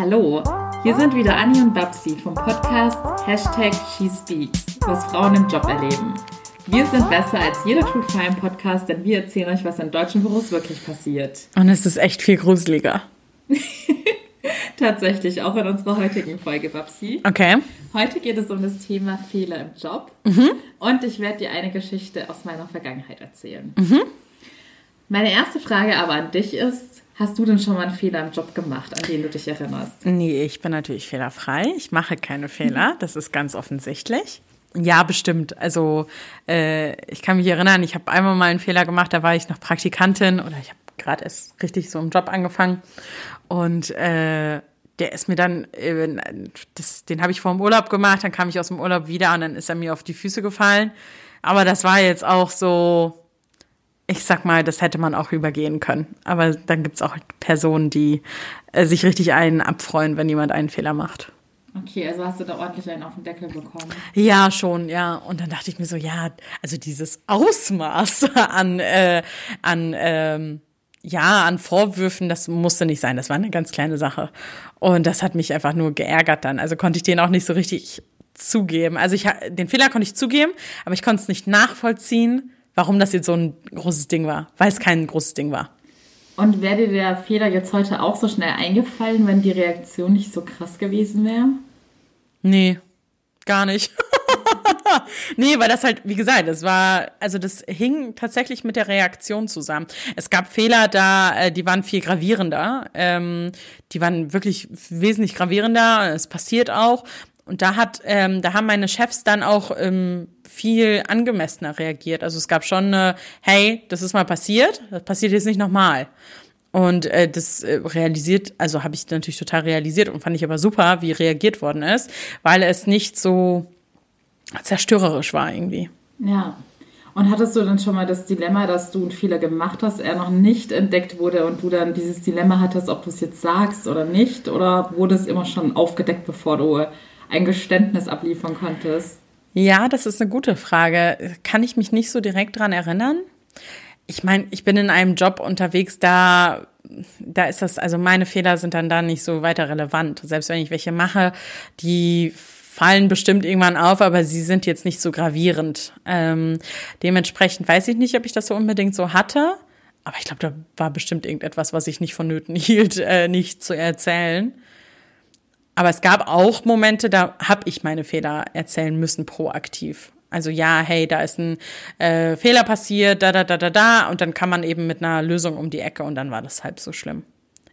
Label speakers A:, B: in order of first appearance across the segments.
A: Hallo, hier sind wieder Anni und Babsi vom Podcast Hashtag SheSpeaks, was Frauen im Job erleben. Wir sind besser als jeder True Crime Podcast, denn wir erzählen euch, was in deutschen Büros wirklich passiert.
B: Und es ist echt viel gruseliger.
A: Tatsächlich, auch in unserer heutigen Folge, Babsi.
B: Okay.
A: Heute geht es um das Thema Fehler im Job. Mhm. Und ich werde dir eine Geschichte aus meiner Vergangenheit erzählen. Mhm. Meine erste Frage aber an dich ist, Hast du denn schon mal einen Fehler im Job gemacht, an den du dich erinnerst?
B: Nee, ich bin natürlich fehlerfrei. Ich mache keine Fehler. Das ist ganz offensichtlich. Ja, bestimmt. Also äh, ich kann mich erinnern, ich habe einmal mal einen Fehler gemacht, da war ich noch Praktikantin oder ich habe gerade erst richtig so im Job angefangen. Und äh, der ist mir dann, äh, das, den habe ich vor dem Urlaub gemacht, dann kam ich aus dem Urlaub wieder und dann ist er mir auf die Füße gefallen. Aber das war jetzt auch so, ich sag mal, das hätte man auch übergehen können. Aber dann gibt's auch Personen, die äh, sich richtig einen abfreuen, wenn jemand einen Fehler macht.
A: Okay, also hast du da ordentlich einen auf den Deckel bekommen?
B: Ja, schon, ja. Und dann dachte ich mir so, ja, also dieses Ausmaß an, äh, an ähm, ja, an Vorwürfen, das musste nicht sein. Das war eine ganz kleine Sache. Und das hat mich einfach nur geärgert dann. Also konnte ich den auch nicht so richtig zugeben. Also ich den Fehler konnte ich zugeben, aber ich konnte es nicht nachvollziehen, warum das jetzt so ein großes Ding war, weil es kein großes Ding war.
A: Und wäre dir der Fehler jetzt heute auch so schnell eingefallen, wenn die Reaktion nicht so krass gewesen wäre?
B: Nee, gar nicht. nee, weil das halt, wie gesagt, das war, also das hing tatsächlich mit der Reaktion zusammen. Es gab Fehler da, äh, die waren viel gravierender. Ähm, die waren wirklich wesentlich gravierender. Es passiert auch. Und da hat, ähm, da haben meine Chefs dann auch ähm, viel angemessener reagiert. Also es gab schon eine, hey, das ist mal passiert, das passiert jetzt nicht nochmal. Und äh, das äh, realisiert, also habe ich natürlich total realisiert und fand ich aber super, wie reagiert worden ist, weil es nicht so zerstörerisch war irgendwie.
A: Ja. Und hattest du dann schon mal das Dilemma, dass du einen Fehler gemacht hast, er noch nicht entdeckt wurde und du dann dieses Dilemma hattest, ob du es jetzt sagst oder nicht? Oder wurde es immer schon aufgedeckt, bevor du ein Geständnis abliefern konntest?
B: Ja, das ist eine gute Frage. Kann ich mich nicht so direkt dran erinnern? Ich meine, ich bin in einem Job unterwegs, da da ist das, also meine Fehler sind dann da nicht so weiter relevant. Selbst wenn ich welche mache, die fallen bestimmt irgendwann auf, aber sie sind jetzt nicht so gravierend. Ähm, dementsprechend weiß ich nicht, ob ich das so unbedingt so hatte. Aber ich glaube, da war bestimmt irgendetwas, was ich nicht vonnöten hielt, äh, nicht zu erzählen. Aber es gab auch Momente, da habe ich meine Fehler erzählen müssen, proaktiv. Also ja, hey, da ist ein äh, Fehler passiert, da, da, da, da, da, und dann kann man eben mit einer Lösung um die Ecke und dann war das halb so schlimm.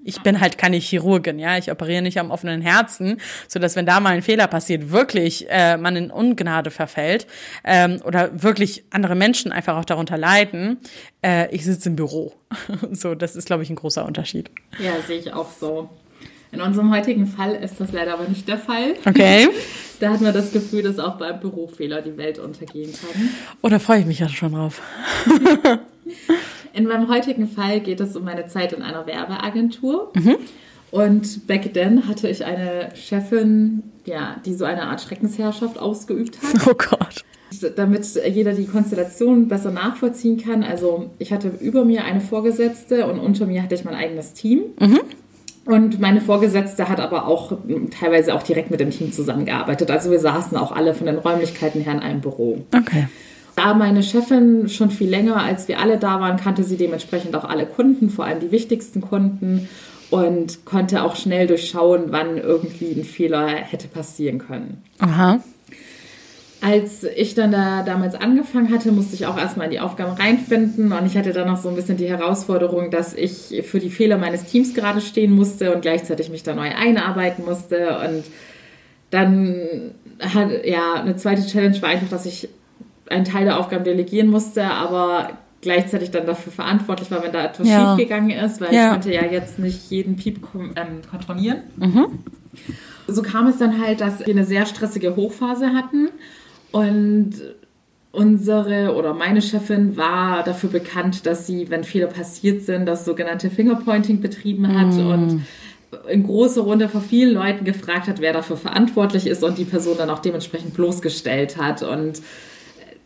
B: Ich bin halt keine Chirurgin, ja, ich operiere nicht am offenen Herzen, so dass wenn da mal ein Fehler passiert, wirklich äh, man in Ungnade verfällt ähm, oder wirklich andere Menschen einfach auch darunter leiden. Äh, ich sitze im Büro, so das ist glaube ich ein großer Unterschied.
A: Ja, sehe ich auch so. In unserem heutigen Fall ist das leider aber nicht der Fall.
B: Okay.
A: da hat man das Gefühl, dass auch beim Bürofehler die Welt untergehen kann.
B: Oh, da freue ich mich ja schon drauf.
A: in meinem heutigen Fall geht es um meine Zeit in einer Werbeagentur. Mhm. Und back then hatte ich eine Chefin, ja, die so eine Art Schreckensherrschaft ausgeübt hat.
B: Oh Gott.
A: Damit jeder die Konstellation besser nachvollziehen kann. Also ich hatte über mir eine Vorgesetzte und unter mir hatte ich mein eigenes Team. Mhm. Und meine Vorgesetzte hat aber auch teilweise auch direkt mit dem Team zusammengearbeitet. Also wir saßen auch alle von den Räumlichkeiten her in einem Büro.
B: Okay.
A: Da meine Chefin schon viel länger, als wir alle da waren, kannte sie dementsprechend auch alle Kunden, vor allem die wichtigsten Kunden und konnte auch schnell durchschauen, wann irgendwie ein Fehler hätte passieren können.
B: Aha.
A: Als ich dann da damals angefangen hatte, musste ich auch erstmal in die Aufgaben reinfinden und ich hatte dann noch so ein bisschen die Herausforderung, dass ich für die Fehler meines Teams gerade stehen musste und gleichzeitig mich da neu einarbeiten musste und dann hat ja eine zweite Challenge war einfach, dass ich einen Teil der Aufgaben delegieren musste, aber gleichzeitig dann dafür verantwortlich war, wenn da etwas ja. schiefgegangen ist, weil ja. ich konnte ja jetzt nicht jeden Piep ähm, kontrollieren. Mhm. So kam es dann halt, dass wir eine sehr stressige Hochphase hatten und unsere oder meine Chefin war dafür bekannt, dass sie, wenn Fehler passiert sind, das sogenannte Fingerpointing betrieben hat mm. und in großer Runde vor vielen Leuten gefragt hat, wer dafür verantwortlich ist und die Person dann auch dementsprechend bloßgestellt hat. Und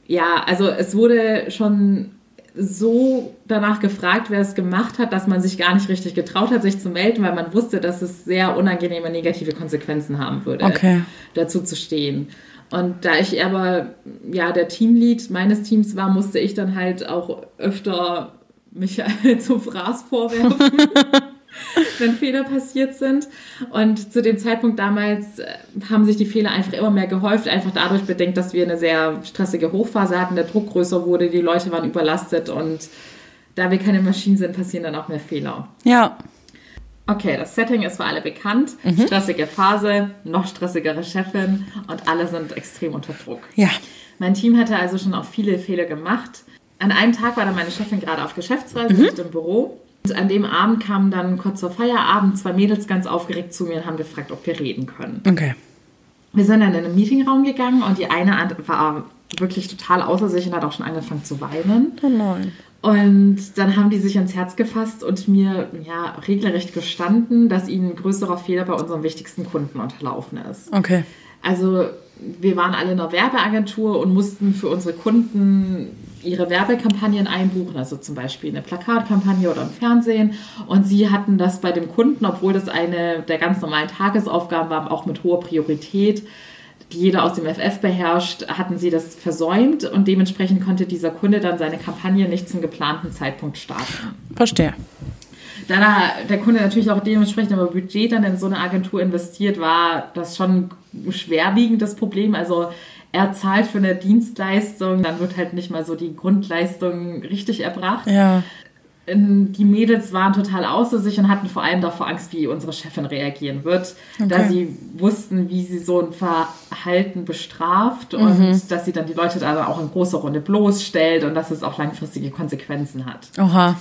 A: ja, also es wurde schon so danach gefragt, wer es gemacht hat, dass man sich gar nicht richtig getraut hat, sich zu melden, weil man wusste, dass es sehr unangenehme negative Konsequenzen haben würde,
B: Okay.
A: dazu zu stehen. Und da ich aber ja der Teamlead meines Teams war, musste ich dann halt auch öfter Michael zum Fraß vorwerfen, wenn Fehler passiert sind. Und zu dem Zeitpunkt damals äh, haben sich die Fehler einfach immer mehr gehäuft, einfach dadurch bedingt, dass wir eine sehr stressige Hochphase hatten, der Druck größer wurde, die Leute waren überlastet und da wir keine Maschinen sind, passieren dann auch mehr Fehler.
B: Ja.
A: Okay, das Setting ist für alle bekannt. Stressige Phase, noch stressigere Chefin und alle sind extrem unter Druck.
B: Ja.
A: Mein Team hatte also schon auch viele Fehler gemacht. An einem Tag war dann meine Chefin gerade auf Geschäftsreise, nicht im Büro. Und an dem Abend kamen dann kurz vor Feierabend zwei Mädels ganz aufgeregt zu mir und haben gefragt, ob wir reden können.
B: Okay.
A: Wir sind dann in einen Meetingraum gegangen und die eine war wirklich total außer sich und hat auch schon angefangen zu weinen.
B: Oh nein.
A: Und dann haben die sich ans Herz gefasst und mir ja regelrecht gestanden, dass ihnen ein größerer Fehler bei unserem wichtigsten Kunden unterlaufen ist.
B: Okay.
A: Also wir waren alle in einer Werbeagentur und mussten für unsere Kunden ihre Werbekampagnen einbuchen, also zum Beispiel eine Plakatkampagne oder im Fernsehen. Und sie hatten das bei dem Kunden, obwohl das eine der ganz normalen Tagesaufgaben war, auch mit hoher Priorität, die jeder aus dem FF beherrscht, hatten sie das versäumt und dementsprechend konnte dieser Kunde dann seine Kampagne nicht zum geplanten Zeitpunkt starten.
B: Verstehe.
A: Da der Kunde natürlich auch dementsprechend aber Budget dann in so eine Agentur investiert, war das schon ein schwerwiegendes Problem. Also er zahlt für eine Dienstleistung, dann wird halt nicht mal so die Grundleistung richtig erbracht.
B: Ja.
A: Die Mädels waren total außer sich und hatten vor allem davor Angst, wie unsere Chefin reagieren wird, da sie wussten, wie sie so ein Verhalten bestraft und dass sie dann die Leute da dann auch in großer Runde bloßstellt und dass es auch langfristige Konsequenzen hat.
B: Oha.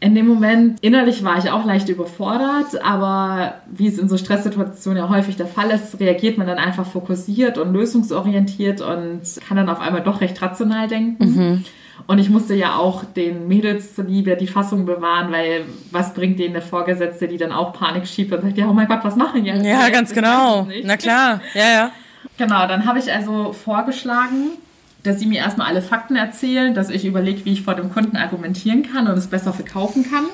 A: In dem Moment, innerlich war ich auch leicht überfordert, aber wie es in so Stresssituationen ja häufig der Fall ist, reagiert man dann einfach fokussiert und lösungsorientiert und kann dann auf einmal doch recht rational denken. Und ich musste ja auch den Mädels zuliebe die Fassung bewahren, weil was bringt denen eine Vorgesetzte, die dann auch Panik schiebt und sagt, ja, oh mein Gott, was machen die jetzt?
B: Ja, ganz
A: Ich
B: genau. Na klar. Ja, ja.
A: Genau, dann habe ich also vorgeschlagen, dass sie mir erstmal alle Fakten erzählen, dass ich überlege, wie ich vor dem Kunden argumentieren kann und es besser verkaufen kann.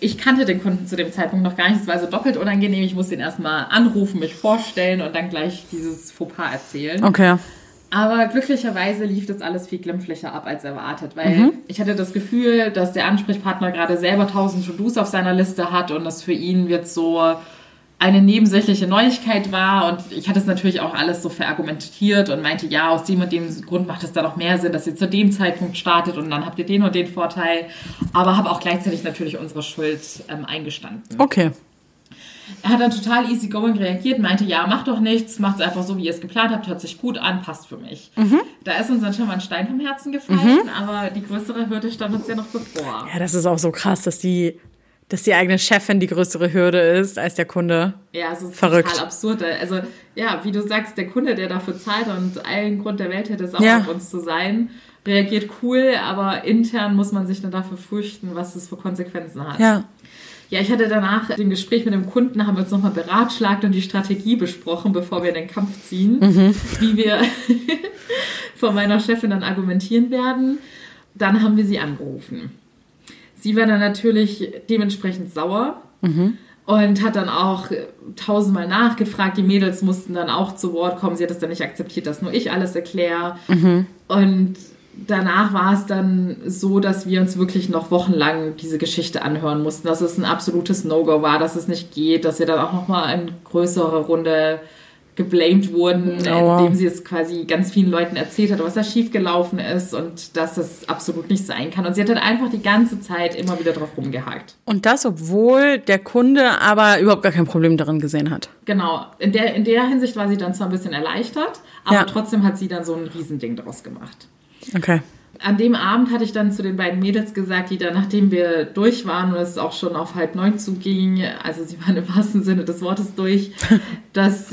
A: Ich kannte den Kunden zu dem Zeitpunkt noch gar nicht, es war also doppelt unangenehm. Ich musste ihn erstmal anrufen, mich vorstellen und dann gleich dieses Fauxpas erzählen.
B: Okay.
A: Aber glücklicherweise lief das alles viel glimpflicher ab als erwartet, weil ich hatte das Gefühl, dass der Ansprechpartner gerade selber tausend To-Dos auf seiner Liste hat und das für ihn jetzt so eine nebensächliche Neuigkeit war und ich hatte es natürlich auch alles so verargumentiert und meinte, ja, aus dem und dem Grund macht es da noch mehr Sinn, dass ihr zu dem Zeitpunkt startet und dann habt ihr den und den Vorteil, aber habe auch gleichzeitig natürlich unsere Schuld ähm, eingestanden.
B: Okay.
A: Er hat dann total easygoing reagiert, meinte, ja, macht doch nichts, macht es einfach so, wie ihr es geplant habt, hört sich gut an, passt für mich. Da ist uns dann schon mal ein Stein vom Herzen gefallen, aber die größere Hürde stand uns ja noch bevor.
B: Ja, das ist auch so krass, dass die, dass die eigene Chefin die größere Hürde ist als der Kunde.
A: Ja, es ist
B: Verrückt.
A: total absurd. Also, ja, wie du sagst, der Kunde, der dafür zahlt und allen Grund der Welt hätte es auch
B: Ja.
A: auf uns zu sein, reagiert cool, aber intern muss man sich dann dafür fürchten, was es für Konsequenzen hat.
B: Ja.
A: Ja, ich hatte danach im Gespräch mit dem Kunden, haben wir uns nochmal beratschlagt und die Strategie besprochen, bevor wir in den Kampf ziehen, wie wir von meiner Chefin dann argumentieren werden. Dann haben wir sie angerufen. Sie war dann natürlich dementsprechend sauer und hat dann auch tausendmal nachgefragt. Die Mädels mussten dann auch zu Wort kommen. Sie hat es dann nicht akzeptiert, dass nur ich alles erkläre. Und danach war es dann so, dass wir uns wirklich noch wochenlang diese Geschichte anhören mussten, dass es ein absolutes No-Go war, dass es nicht geht, dass wir dann auch nochmal in größere Runde geblamed wurden,
B: Oh, wow.
A: indem sie es quasi ganz vielen Leuten erzählt hat, was da schiefgelaufen ist und dass das absolut nicht sein kann. Und sie hat dann einfach die ganze Zeit immer wieder drauf rumgehakt.
B: Und das, obwohl der Kunde aber überhaupt gar kein Problem darin gesehen hat.
A: Genau, in der, in der Hinsicht war sie dann zwar ein bisschen erleichtert, aber
B: Ja.
A: trotzdem hat sie dann so ein Riesending daraus gemacht.
B: Okay.
A: An dem Abend hatte ich dann zu den beiden Mädels gesagt, die dann, nachdem wir durch waren und es auch schon auf halb neun zuging, also sie waren im wahrsten Sinne des Wortes durch, dass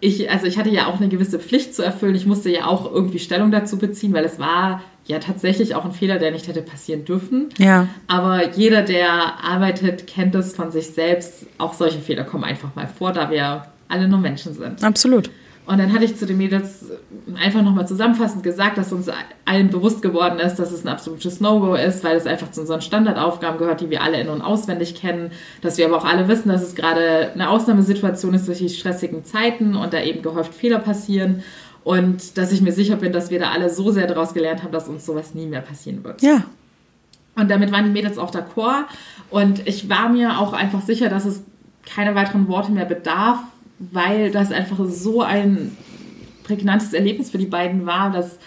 A: ich, also ich hatte ja auch eine gewisse Pflicht zu erfüllen. Ich musste ja auch irgendwie Stellung dazu beziehen, weil es war ja tatsächlich auch ein Fehler, der nicht hätte passieren dürfen.
B: Ja.
A: Aber jeder, der arbeitet, kennt es von sich selbst. Auch solche Fehler kommen einfach mal vor, da wir alle nur Menschen sind.
B: Absolut.
A: Und dann hatte ich zu den Mädels einfach nochmal zusammenfassend gesagt, dass uns allen bewusst geworden ist, dass es ein absolutes No-Go ist, weil es einfach zu unseren Standardaufgaben gehört, die wir alle in- und auswendig kennen. Dass wir aber auch alle wissen, dass es gerade eine Ausnahmesituation ist durch die stressigen Zeiten und da eben gehäuft Fehler passieren. Und dass ich mir sicher bin, dass wir da alle so sehr daraus gelernt haben, dass uns sowas nie mehr passieren wird.
B: Ja.
A: Und damit waren die Mädels auch d'accord. Und ich war mir auch einfach sicher, dass es keine weiteren Worte mehr bedarf, weil das einfach so ein prägnantes Erlebnis für die beiden war, dass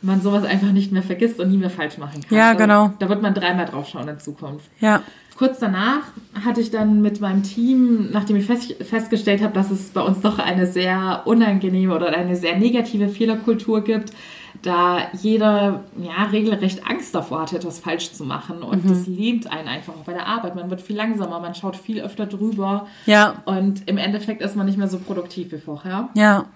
A: man sowas einfach nicht mehr vergisst und nie mehr falsch machen kann.
B: Ja, genau.
A: Da, da wird man dreimal drauf schauen in Zukunft.
B: Ja.
A: Kurz danach hatte ich dann mit meinem Team, nachdem ich fest, festgestellt habe, dass es bei uns doch eine sehr unangenehme oder eine sehr negative Fehlerkultur gibt, da jeder ja regelrecht Angst davor hat, etwas falsch zu machen. Und mhm. das lähmt einen einfach auch bei der Arbeit. Man wird viel langsamer, man schaut viel öfter drüber.
B: Ja.
A: Und im Endeffekt ist man nicht mehr so produktiv wie vorher.
B: Ja.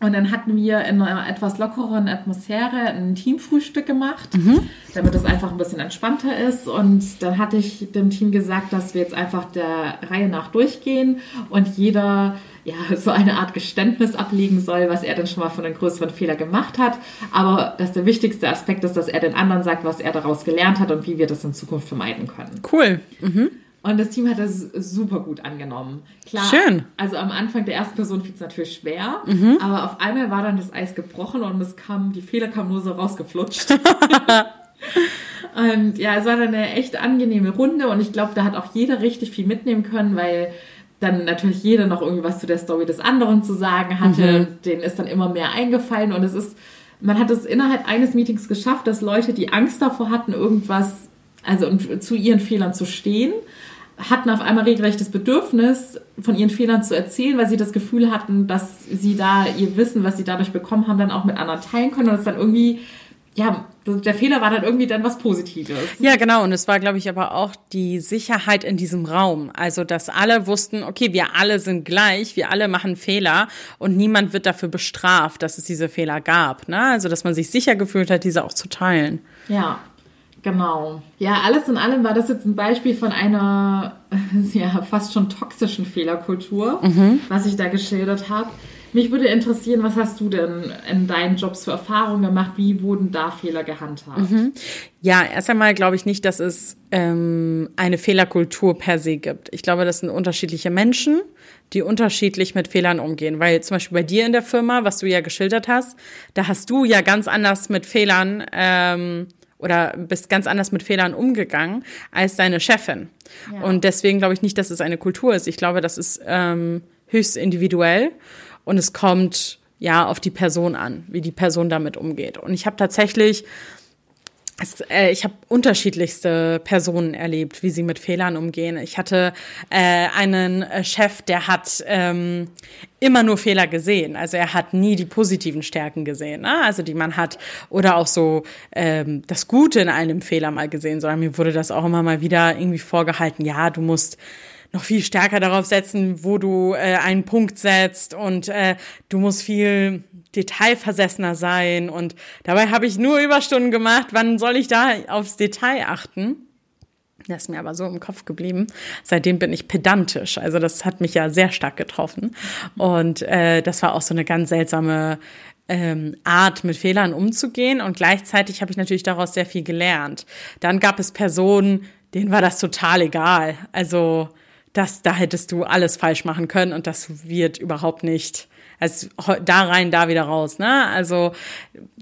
A: Und dann hatten wir in einer etwas lockeren Atmosphäre ein Teamfrühstück gemacht, mhm. damit es einfach ein bisschen entspannter ist. Und dann hatte ich dem Team gesagt, dass wir jetzt einfach der Reihe nach durchgehen und jeder ja, so eine Art Geständnis ablegen soll, was er dann schon mal von einem größeren Fehler gemacht hat. Aber dass der wichtigste Aspekt ist, dass er den anderen sagt, was er daraus gelernt hat und wie wir das in Zukunft vermeiden können.
B: Cool. Mhm.
A: Und das Team hat das super gut angenommen.
B: Klar, Schön.
A: Also am Anfang der ersten Person fiel es natürlich schwer, mhm. aber auf einmal war dann das Eis gebrochen und es kam, die Fehler kamen nur so rausgeflutscht. und ja, es war dann eine echt angenehme Runde und ich glaube, da hat auch jeder richtig viel mitnehmen können, weil dann natürlich jeder noch irgendwie was zu der Story des anderen zu sagen hatte. Mhm. Denen ist dann immer mehr eingefallen und es ist, man hat es innerhalb eines Meetings geschafft, dass Leute, die Angst davor hatten, irgendwas, also zu ihren Fehlern zu stehen, hatten auf einmal regelrecht das Bedürfnis, von ihren Fehlern zu erzählen, weil sie das Gefühl hatten, dass sie da ihr Wissen, was sie dadurch bekommen haben, dann auch mit anderen teilen können und es dann irgendwie, ja, der Fehler war dann irgendwie dann was Positives.
B: Ja, genau. Und es war, glaube ich, aber auch die Sicherheit in diesem Raum. Also, dass alle wussten, okay, wir alle sind gleich, wir alle machen Fehler und niemand wird dafür bestraft, dass es diese Fehler gab. Ne? Also, dass man sich sicher gefühlt hat, diese auch zu teilen.
A: Ja, Genau. Ja, alles in allem war das jetzt ein Beispiel von einer ja, fast schon toxischen Fehlerkultur, mhm. was ich da geschildert habe. Mich würde interessieren, was hast du denn in deinen Jobs für Erfahrungen gemacht? Wie wurden da Fehler gehandhabt? Mhm.
B: Ja, erst einmal glaube ich nicht, dass es ähm, eine Fehlerkultur per se gibt. Ich glaube, das sind unterschiedliche Menschen, die unterschiedlich mit Fehlern umgehen. Weil zum Beispiel bei dir in der Firma, was du ja geschildert hast, da hast du ja ganz anders mit Fehlern ähm, oder bist ganz anders mit Fehlern umgegangen als deine Chefin. Ja. Und deswegen glaube ich nicht, dass es eine Kultur ist. Ich glaube, das ist ähm, höchst individuell und es kommt ja auf die Person an, wie die Person damit umgeht. Und ich habe tatsächlich es, äh, ich habe unterschiedlichste Personen erlebt, wie sie mit Fehlern umgehen. Ich hatte äh, einen äh, Chef, der hat ähm, immer nur Fehler gesehen. Also er hat nie die positiven Stärken gesehen, ne? also die man hat oder auch so ähm, das Gute in einem Fehler mal gesehen, sondern mir wurde das auch immer mal wieder irgendwie vorgehalten. Ja, du musst noch viel stärker darauf setzen, wo du äh, einen Punkt setzt und äh, du musst viel detailversessener sein und dabei habe ich nur Überstunden gemacht. Wann soll ich da aufs Detail achten? Das ist mir aber so im Kopf geblieben. Seitdem bin ich pedantisch. Also das hat mich ja sehr stark getroffen. Und äh, das war auch so eine ganz seltsame ähm, Art, mit Fehlern umzugehen. Und gleichzeitig habe ich natürlich daraus sehr viel gelernt. Dann gab es Personen, denen war das total egal. Also das, da hättest du alles falsch machen können und das wird überhaupt nicht also da rein, da wieder raus. Ne? Also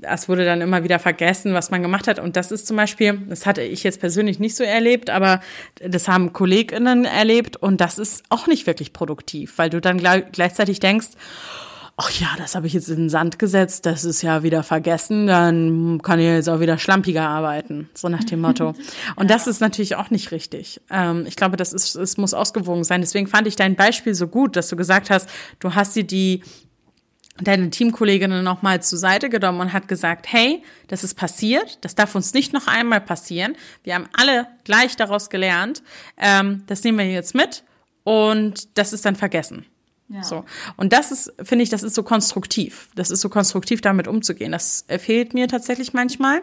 B: es wurde dann immer wieder vergessen, was man gemacht hat. Und das ist zum Beispiel, das hatte ich jetzt persönlich nicht so erlebt, aber das haben KollegInnen erlebt und das ist auch nicht wirklich produktiv, weil du dann gleichzeitig denkst, ach ja, das habe ich jetzt in den Sand gesetzt, das ist ja wieder vergessen, dann kann ich jetzt auch wieder schlampiger arbeiten, so nach dem Motto. Und das ist natürlich auch nicht richtig. Ähm, ich glaube, das ist, es muss ausgewogen sein. Deswegen fand ich dein Beispiel so gut, dass du gesagt hast, du hast dir die deine Teamkolleginnen nochmal zur Seite genommen und hat gesagt, hey, das ist passiert, das darf uns nicht noch einmal passieren. Wir haben alle gleich daraus gelernt. Ähm, das nehmen wir jetzt mit und das ist dann vergessen. Ja. So. Und das ist, finde ich, das ist so konstruktiv. Das ist so konstruktiv, damit umzugehen. Das fehlt mir tatsächlich manchmal.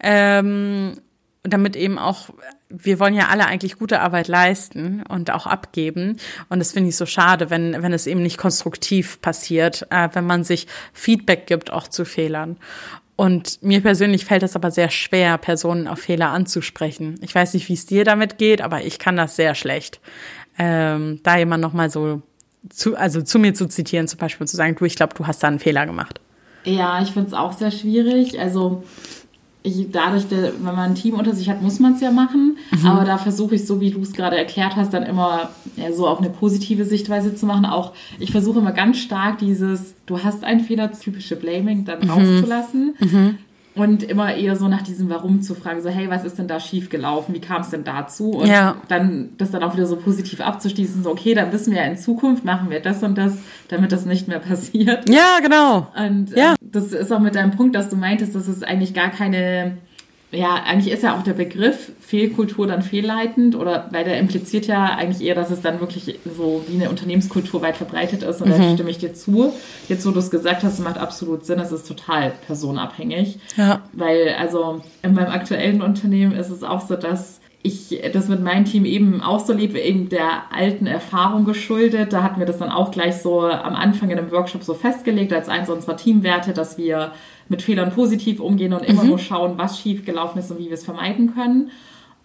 B: Ähm, damit eben auch, wir wollen ja alle eigentlich gute Arbeit leisten und auch abgeben. Und das finde ich so schade, wenn, wenn es eben nicht konstruktiv passiert, äh, wenn man sich Feedback gibt, auch zu Fehlern. Und mir persönlich fällt es aber sehr schwer, Personen auf Fehler anzusprechen. Ich weiß nicht, wie es dir damit geht, aber ich kann das sehr schlecht. Ähm, da jemand nochmal so zu, also zu mir zu zitieren, zum Beispiel zu sagen, du, ich glaube, du hast da einen Fehler gemacht.
A: Ja, ich finde es auch sehr schwierig. Also ich, dadurch, wenn man ein Team unter sich hat, muss man es ja machen. Mhm. Aber da versuche ich, so wie du es gerade erklärt hast, dann immer ja, so auf eine positive Sichtweise zu machen. Auch ich versuche immer ganz stark dieses, du hast einen Fehler, typische Blaming, dann mhm. rauszulassen. Mhm und immer eher so nach diesem Warum zu fragen, so hey, was ist denn da schief gelaufen, wie kam es denn dazu und ja. dann das dann auch wieder so positiv abzuschließen, so okay, dann wissen wir ja in Zukunft machen wir das und das, damit das nicht mehr passiert.
B: Ja, genau.
A: Und ja. Äh, das ist auch mit deinem Punkt, dass du meintest, dass es eigentlich gar keine ja, eigentlich ist ja auch der Begriff Fehlkultur dann fehlleitend oder weil der impliziert ja eigentlich eher, dass es dann wirklich so wie eine Unternehmenskultur weit verbreitet ist und mhm. da stimme ich dir zu. Jetzt, wo du es gesagt hast, macht absolut Sinn, es ist total personabhängig. Ja. Weil, also in meinem aktuellen Unternehmen ist es auch so, dass ich das mit meinem Team eben auch so lebe, eben der alten Erfahrung geschuldet. Da hatten wir das dann auch gleich so am Anfang in einem Workshop so festgelegt als eins unserer Teamwerte, dass wir mit Fehlern positiv umgehen und immer mhm. nur schauen, was schief gelaufen ist und wie wir es vermeiden können.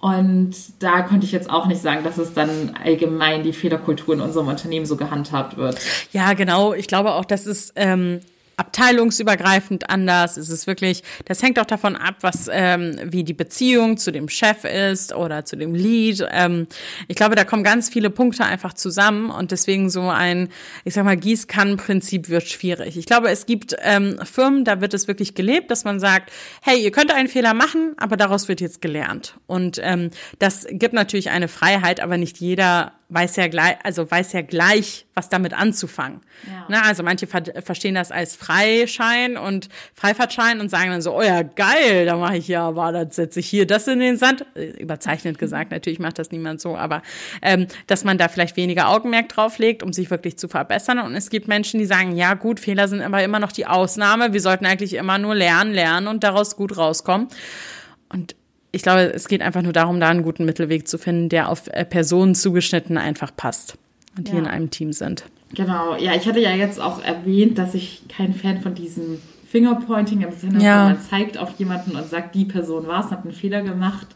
A: Und da konnte ich jetzt auch nicht sagen, dass es dann allgemein die Fehlerkultur in unserem Unternehmen so gehandhabt wird.
B: Ja, genau. Ich glaube auch, dass es ähm, abteilungsübergreifend anders. Es ist wirklich, das hängt auch davon ab, was ähm, wie die Beziehung zu dem Chef ist oder zu dem Lead. Ähm, ich glaube, da kommen ganz viele Punkte einfach zusammen und deswegen so ein, ich sag mal, Gießkannenprinzip wird schwierig. Ich glaube, es gibt ähm, Firmen, da wird es wirklich gelebt, dass man sagt, hey, ihr könnt einen Fehler machen, aber daraus wird jetzt gelernt. Und ähm, das gibt natürlich eine Freiheit, aber nicht jeder weiß ja gleich, also weiß ja gleich, was damit anzufangen. Ja. Na, also manche ver verstehen das als Freischein und Freifahrtschein und sagen dann so, oh ja, geil, da mache ich ja, aber dann setze ich hier das in den Sand. Äh, überzeichnet gesagt, natürlich macht das niemand so, aber ähm, dass man da vielleicht weniger Augenmerk drauf legt, um sich wirklich zu verbessern. Und es gibt Menschen, die sagen, ja gut, Fehler sind aber immer noch die Ausnahme. Wir sollten eigentlich immer nur lernen, lernen und daraus gut rauskommen. Und ich glaube, es geht einfach nur darum, da einen guten Mittelweg zu finden, der auf äh, Personen zugeschnitten einfach passt und die ja. in einem Team sind.
A: Genau, ja, ich hatte ja jetzt auch erwähnt, dass ich kein Fan von diesem Fingerpointing im Sinne, ja. man zeigt auf jemanden und sagt, die Person war es, hat einen Fehler gemacht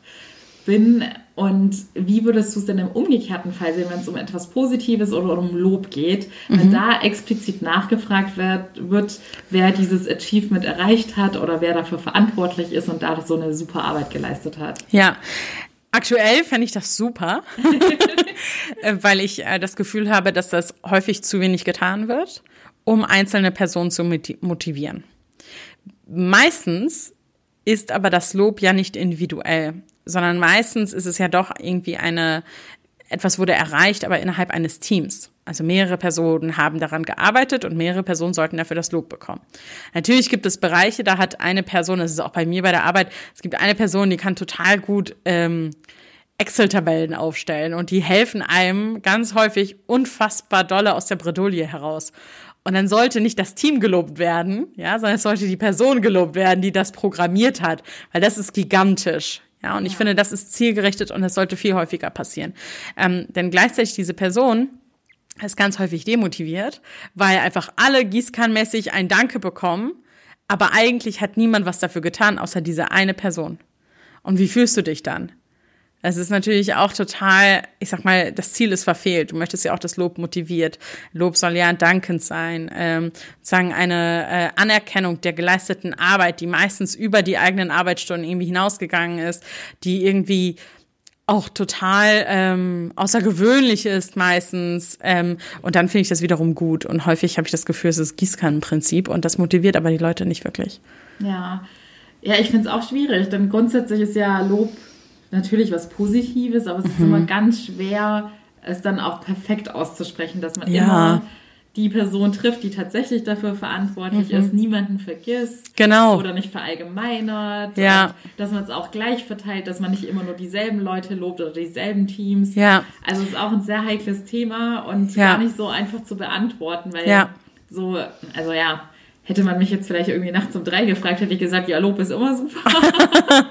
A: bin. Und wie würdest du es denn im umgekehrten Fall sehen, wenn es um etwas Positives oder um Lob geht, wenn mhm. da explizit nachgefragt wird, wird, wer dieses Achievement erreicht hat oder wer dafür verantwortlich ist und da so eine super Arbeit geleistet hat?
B: Ja, Aktuell fände ich das super, weil ich äh, das Gefühl habe, dass das häufig zu wenig getan wird, um einzelne Personen zu motivieren. Meistens ist aber das Lob ja nicht individuell sondern meistens ist es ja doch irgendwie eine, etwas wurde erreicht, aber innerhalb eines Teams. Also mehrere Personen haben daran gearbeitet und mehrere Personen sollten dafür das Lob bekommen. Natürlich gibt es Bereiche, da hat eine Person, das ist auch bei mir bei der Arbeit, es gibt eine Person, die kann total gut ähm, Excel-Tabellen aufstellen und die helfen einem ganz häufig unfassbar dolle aus der Bredouille heraus. Und dann sollte nicht das Team gelobt werden, ja, sondern es sollte die Person gelobt werden, die das programmiert hat, weil das ist gigantisch. Ja, und ich finde, das ist zielgerichtet und das sollte viel häufiger passieren. Ähm, denn gleichzeitig diese Person ist ganz häufig demotiviert, weil einfach alle gießkannmäßig ein Danke bekommen, aber eigentlich hat niemand was dafür getan, außer diese eine Person. Und wie fühlst du dich dann? Es ist natürlich auch total, ich sag mal, das Ziel ist verfehlt. Du möchtest ja auch, dass Lob motiviert. Lob soll ja dankend sein, ähm, sagen eine äh, Anerkennung der geleisteten Arbeit, die meistens über die eigenen Arbeitsstunden irgendwie hinausgegangen ist, die irgendwie auch total ähm, außergewöhnlich ist meistens. Ähm, und dann finde ich das wiederum gut. Und häufig habe ich das Gefühl, es ist Gießkannenprinzip und das motiviert aber die Leute nicht wirklich.
A: Ja, ja, ich finde es auch schwierig, denn grundsätzlich ist ja Lob natürlich was Positives, aber es ist immer mhm. ganz schwer, es dann auch perfekt auszusprechen, dass man ja. immer die Person trifft, die tatsächlich dafür verantwortlich mhm. ist, niemanden vergisst
B: genau.
A: oder nicht verallgemeinert,
B: ja.
A: dass man es auch gleich verteilt, dass man nicht immer nur dieselben Leute lobt oder dieselben Teams.
B: Ja.
A: Also es ist auch ein sehr heikles Thema und ja. gar nicht so einfach zu beantworten, weil ja. so, also ja, hätte man mich jetzt vielleicht irgendwie nachts um drei gefragt, hätte ich gesagt, ja, Lob ist immer super.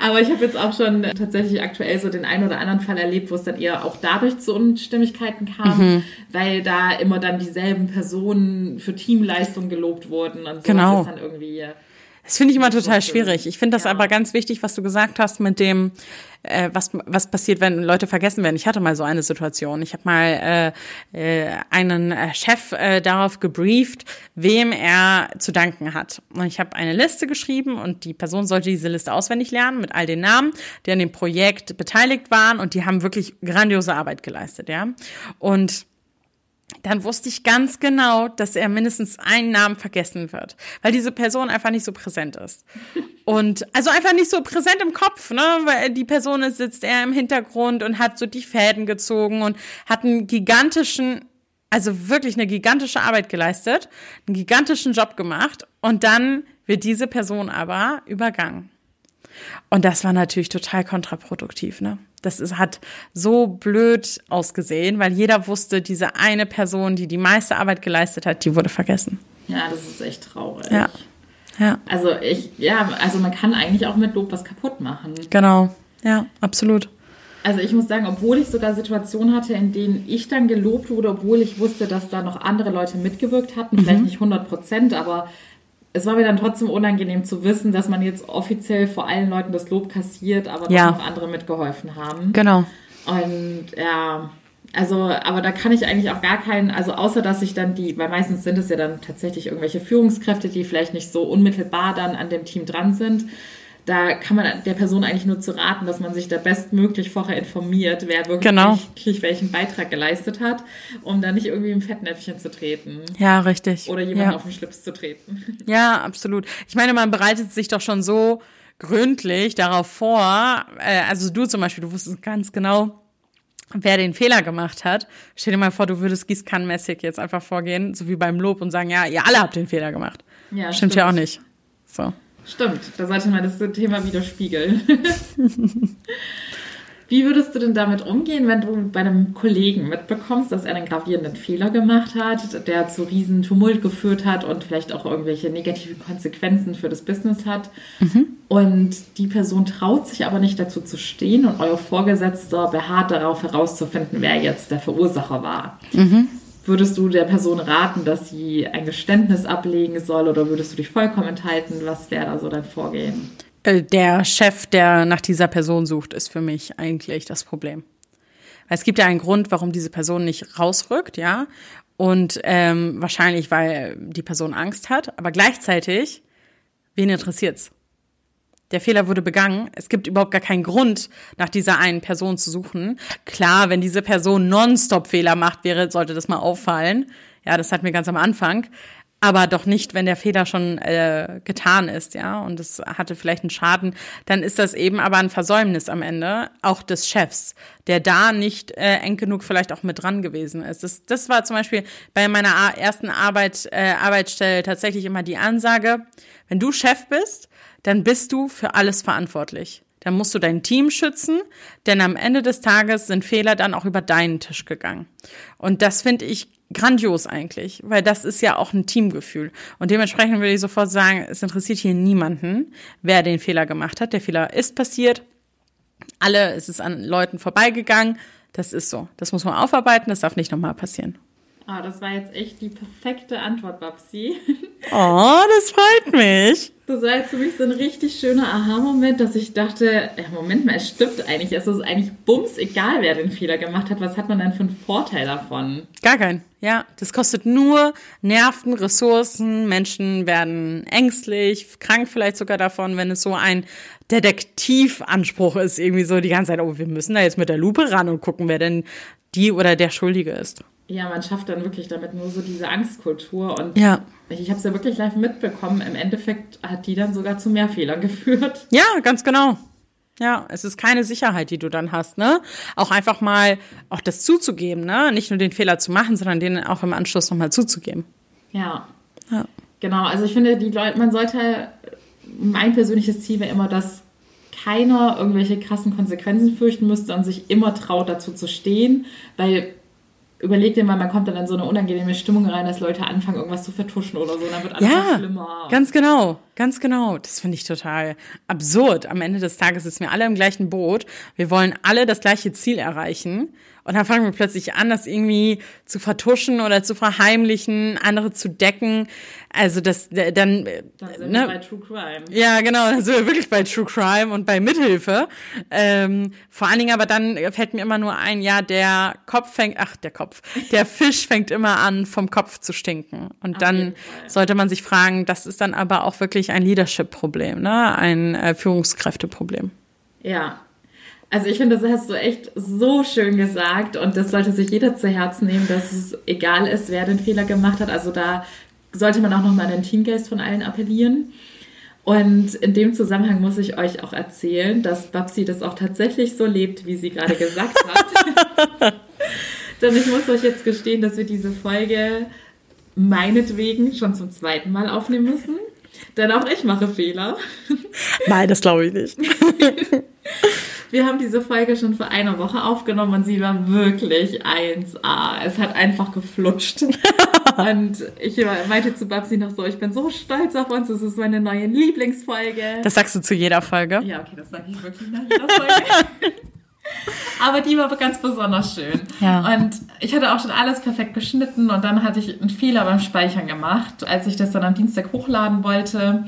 A: Aber ich habe jetzt auch schon tatsächlich aktuell so den einen oder anderen Fall erlebt, wo es dann eher auch dadurch zu Unstimmigkeiten kam, mhm. weil da immer dann dieselben Personen für Teamleistung gelobt wurden und so
B: genau. ist dann irgendwie das finde ich immer total schwierig. Ich finde das ja. aber ganz wichtig, was du gesagt hast mit dem, äh, was, was passiert, wenn Leute vergessen werden. Ich hatte mal so eine Situation. Ich habe mal äh, äh, einen äh, Chef äh, darauf gebrieft, wem er zu danken hat. Und ich habe eine Liste geschrieben und die Person sollte diese Liste auswendig lernen mit all den Namen, die an dem Projekt beteiligt waren und die haben wirklich grandiose Arbeit geleistet, ja. Und dann wusste ich ganz genau, dass er mindestens einen Namen vergessen wird, weil diese Person einfach nicht so präsent ist. Und also einfach nicht so präsent im Kopf, ne? Weil die Person sitzt eher im Hintergrund und hat so die Fäden gezogen und hat einen gigantischen, also wirklich eine gigantische Arbeit geleistet, einen gigantischen Job gemacht und dann wird diese Person aber übergangen. Und das war natürlich total kontraproduktiv, ne? Das ist, hat so blöd ausgesehen, weil jeder wusste, diese eine Person, die die meiste Arbeit geleistet hat, die wurde vergessen.
A: Ja, das ist echt traurig.
B: Ja. ja.
A: Also ich, ja, also man kann eigentlich auch mit Lob was kaputt machen.
B: Genau. Ja, absolut.
A: Also ich muss sagen, obwohl ich sogar Situationen hatte, in denen ich dann gelobt wurde, obwohl ich wusste, dass da noch andere Leute mitgewirkt hatten, mhm. vielleicht nicht 100 Prozent, aber es war mir dann trotzdem unangenehm zu wissen, dass man jetzt offiziell vor allen Leuten das Lob kassiert, aber ja. noch andere mitgeholfen haben.
B: Genau.
A: Und ja, also, aber da kann ich eigentlich auch gar keinen, also außer dass ich dann die, weil meistens sind es ja dann tatsächlich irgendwelche Führungskräfte, die vielleicht nicht so unmittelbar dann an dem Team dran sind da kann man der Person eigentlich nur zu raten, dass man sich da bestmöglich vorher informiert, wer wirklich genau. welchen Beitrag geleistet hat, um da nicht irgendwie im Fettnäpfchen zu treten.
B: Ja, richtig.
A: Oder jemanden
B: ja.
A: auf den Schlips zu treten.
B: Ja, absolut. Ich meine, man bereitet sich doch schon so gründlich darauf vor. Äh, also du zum Beispiel, du wusstest ganz genau, wer den Fehler gemacht hat. Stell dir mal vor, du würdest gießkannenmäßig jetzt einfach vorgehen, so wie beim Lob und sagen, ja, ihr alle habt den Fehler gemacht. Ja, stimmt, stimmt ja auch nicht. So.
A: Stimmt, da sollte man das Thema widerspiegeln. Wie würdest du denn damit umgehen, wenn du bei einem Kollegen mitbekommst, dass er einen gravierenden Fehler gemacht hat, der zu riesen Tumult geführt hat und vielleicht auch irgendwelche negativen Konsequenzen für das Business hat? Mhm. Und die Person traut sich aber nicht dazu zu stehen und euer Vorgesetzter beharrt darauf herauszufinden, wer jetzt der Verursacher war. Mhm. Würdest du der Person raten, dass sie ein Geständnis ablegen soll oder würdest du dich vollkommen enthalten? Was wäre da so dein Vorgehen?
B: Äh, der Chef, der nach dieser Person sucht, ist für mich eigentlich das Problem. Es gibt ja einen Grund, warum diese Person nicht rausrückt, ja. Und ähm, wahrscheinlich, weil die Person Angst hat. Aber gleichzeitig, wen interessiert's? Der Fehler wurde begangen. Es gibt überhaupt gar keinen Grund, nach dieser einen Person zu suchen. Klar, wenn diese Person nonstop Fehler macht, wäre, sollte das mal auffallen. Ja, das hatten wir ganz am Anfang. Aber doch nicht, wenn der Fehler schon äh, getan ist, ja, und es hatte vielleicht einen Schaden, dann ist das eben aber ein Versäumnis am Ende, auch des Chefs, der da nicht äh, eng genug vielleicht auch mit dran gewesen ist. Das, das war zum Beispiel bei meiner ersten Arbeit, äh, Arbeitsstelle tatsächlich immer die Ansage, wenn du Chef bist, dann bist du für alles verantwortlich. Dann musst du dein Team schützen, denn am Ende des Tages sind Fehler dann auch über deinen Tisch gegangen. Und das finde ich grandios eigentlich, weil das ist ja auch ein Teamgefühl. Und dementsprechend würde ich sofort sagen, es interessiert hier niemanden, wer den Fehler gemacht hat. Der Fehler ist passiert. Alle, es ist an Leuten vorbeigegangen. Das ist so. Das muss man aufarbeiten. Das darf nicht nochmal passieren.
A: Oh, das war jetzt echt die perfekte Antwort, Babsi.
B: Oh, das freut mich.
A: Das war jetzt für mich so ein richtig schöner Aha-Moment, dass ich dachte, ja, Moment mal, es stimmt eigentlich. Es ist eigentlich bums egal, wer den Fehler gemacht hat. Was hat man denn für einen Vorteil davon?
B: Gar keinen. Ja, das kostet nur Nerven, Ressourcen. Menschen werden ängstlich, krank vielleicht sogar davon, wenn es so ein Detektivanspruch ist. Irgendwie so die ganze Zeit, oh, wir müssen da jetzt mit der Lupe ran und gucken, wer denn die oder der Schuldige ist
A: ja, man schafft dann wirklich damit nur so diese Angstkultur. Und
B: ja.
A: ich habe es ja wirklich live mitbekommen. Im Endeffekt hat die dann sogar zu mehr Fehlern geführt.
B: Ja, ganz genau. Ja, es ist keine Sicherheit, die du dann hast, ne? Auch einfach mal auch das zuzugeben, ne? Nicht nur den Fehler zu machen, sondern den auch im Anschluss nochmal zuzugeben.
A: Ja. ja. Genau, also ich finde, die Leute, man sollte, mein persönliches Ziel wäre immer, dass keiner irgendwelche krassen Konsequenzen fürchten müsste und sich immer traut, dazu zu stehen, weil überleg dir mal, man kommt dann in so eine unangenehme Stimmung rein, dass Leute anfangen, irgendwas zu vertuschen oder so, dann wird alles
B: Ja,
A: schlimmer.
B: ganz genau, ganz genau. Das finde ich total absurd. Am Ende des Tages sitzen wir alle im gleichen Boot. Wir wollen alle das gleiche Ziel erreichen. Und dann fangen wir plötzlich an, das irgendwie zu vertuschen oder zu verheimlichen, andere zu decken. Also das dann,
A: Dann sind
B: ne?
A: wir bei True Crime.
B: Ja, genau, da sind wir wirklich bei True Crime und bei Mithilfe. Ähm, vor allen Dingen aber dann fällt mir immer nur ein, ja, der Kopf fängt, ach, der Kopf, der Fisch fängt immer an, vom Kopf zu stinken. Und
A: Auf
B: dann sollte man sich fragen, das ist dann aber auch wirklich ein Leadership-Problem, ne? ein äh, Führungskräfteproblem.
A: Ja. Also ich finde, das hast du echt so schön gesagt und das sollte sich jeder zu Herzen nehmen, dass es egal ist, wer den Fehler gemacht hat. Also da sollte man auch nochmal an den Teamgeist von allen appellieren. Und in dem Zusammenhang muss ich euch auch erzählen, dass Babsi das auch tatsächlich so lebt, wie sie gerade gesagt hat. Denn ich muss euch jetzt gestehen, dass wir diese Folge meinetwegen schon zum zweiten Mal aufnehmen müssen. Denn auch ich mache Fehler.
B: Nein, das glaube ich nicht.
A: Wir haben diese Folge schon vor einer Woche aufgenommen und sie war wirklich 1A. Es hat einfach geflutscht. und ich meinte zu Babsi noch so, ich bin so stolz auf uns, es ist meine neue Lieblingsfolge.
B: Das sagst du zu jeder Folge.
A: ja, okay, das sage ich wirklich nach jeder Folge. Aber die war ganz besonders schön.
B: Ja.
A: Und ich hatte auch schon alles perfekt geschnitten und dann hatte ich einen Fehler beim Speichern gemacht. Als ich das dann am Dienstag hochladen wollte,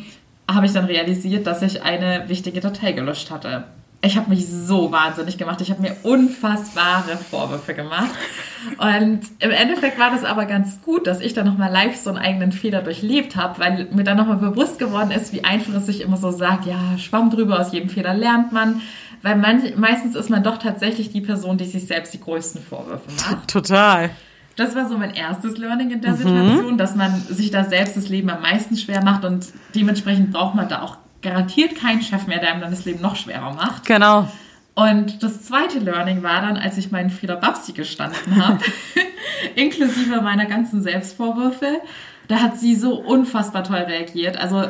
A: habe ich dann realisiert, dass ich eine wichtige Datei gelöscht hatte. Ich habe mich so wahnsinnig gemacht. Ich habe mir unfassbare Vorwürfe gemacht. Und im Endeffekt war das aber ganz gut, dass ich dann nochmal live so einen eigenen Fehler durchlebt habe, weil mir dann nochmal bewusst geworden ist, wie einfach es sich immer so sagt, ja, Schwamm drüber, aus jedem Fehler lernt man. Weil manch, meistens ist man doch tatsächlich die Person, die sich selbst die größten Vorwürfe macht.
B: Total.
A: Das war so mein erstes Learning in der Situation, dass man sich da selbst das Leben am meisten schwer macht und dementsprechend braucht man da auch garantiert keinen Chef mehr, der einem dann das Leben noch schwerer macht.
B: Genau.
A: Und das zweite Learning war dann, als ich meinen Fehler Babsi gestanden habe, inklusive meiner ganzen Selbstvorwürfe, da hat sie so unfassbar toll reagiert. Also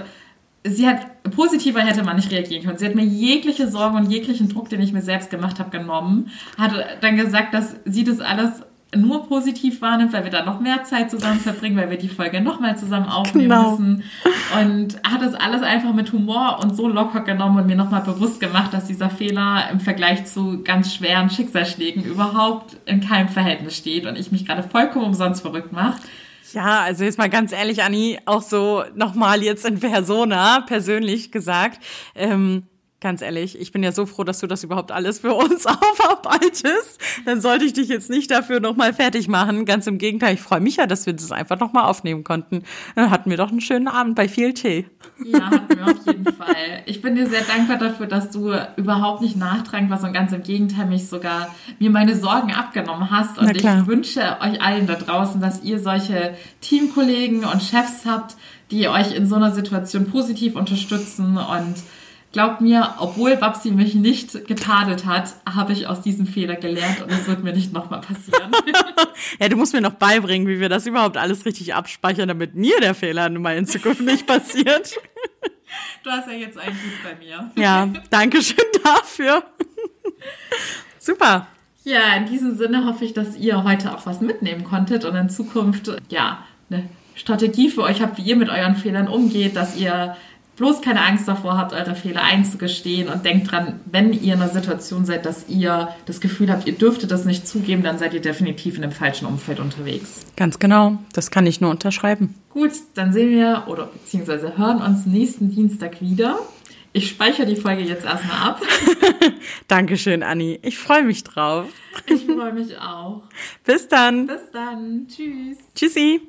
A: sie hat positiver hätte man nicht reagieren können. Sie hat mir jegliche Sorgen und jeglichen Druck, den ich mir selbst gemacht habe, genommen. Hat dann gesagt, dass sie das alles nur positiv wahrnimmt, weil wir da noch mehr Zeit zusammen verbringen, weil wir die Folge nochmal zusammen aufnehmen
B: Genau.
A: müssen. Und hat das alles einfach mit Humor und so locker genommen und mir nochmal bewusst gemacht, dass dieser Fehler im Vergleich zu ganz schweren Schicksalsschlägen überhaupt in keinem Verhältnis steht und ich mich gerade vollkommen umsonst verrückt mache.
B: Ja, also jetzt mal ganz ehrlich, Anni, auch so nochmal jetzt in Persona, persönlich gesagt. Ähm, ganz ehrlich, ich bin ja so froh, dass du das überhaupt alles für uns aufarbeitest. Dann sollte ich dich jetzt nicht dafür nochmal fertig machen. Ganz im Gegenteil, ich freue mich ja, dass wir das einfach nochmal aufnehmen konnten. Dann hatten wir doch einen schönen Abend bei viel Tee.
A: Ja, hatten wir auf jeden Fall. Ich bin dir sehr dankbar dafür, dass du überhaupt nicht nachtragend warst und ganz im Gegenteil mich sogar mir meine Sorgen abgenommen hast. Und ich wünsche euch allen da draußen, dass ihr solche Teamkollegen und Chefs habt, die euch in so einer Situation positiv unterstützen und Glaubt mir, obwohl Babsi mich nicht getadelt hat, habe ich aus diesem Fehler gelernt und es wird mir nicht nochmal passieren.
B: Ja, du musst mir noch beibringen, wie wir das überhaupt alles richtig abspeichern, damit mir der Fehler nun mal in Zukunft nicht passiert.
A: Du hast ja jetzt einen gut bei mir.
B: Ja, danke schön dafür. Super.
A: Ja, in diesem Sinne hoffe ich, dass ihr heute auch was mitnehmen konntet und in Zukunft ja eine Strategie für euch habt, wie ihr mit euren Fehlern umgeht, dass ihr bloß keine Angst davor habt, eure Fehler einzugestehen und denkt dran, wenn ihr in einer Situation seid, dass ihr das Gefühl habt, ihr dürftet das nicht zugeben, dann seid ihr definitiv in einem falschen Umfeld unterwegs.
B: Ganz genau. Das kann ich nur unterschreiben.
A: Gut, dann sehen wir oder beziehungsweise hören uns nächsten Dienstag wieder. Ich speichere die Folge jetzt erstmal ab.
B: Dankeschön, Anni. Ich freue mich drauf.
A: Ich freue mich auch.
B: Bis dann.
A: Bis dann. Tschüss.
B: Tschüssi.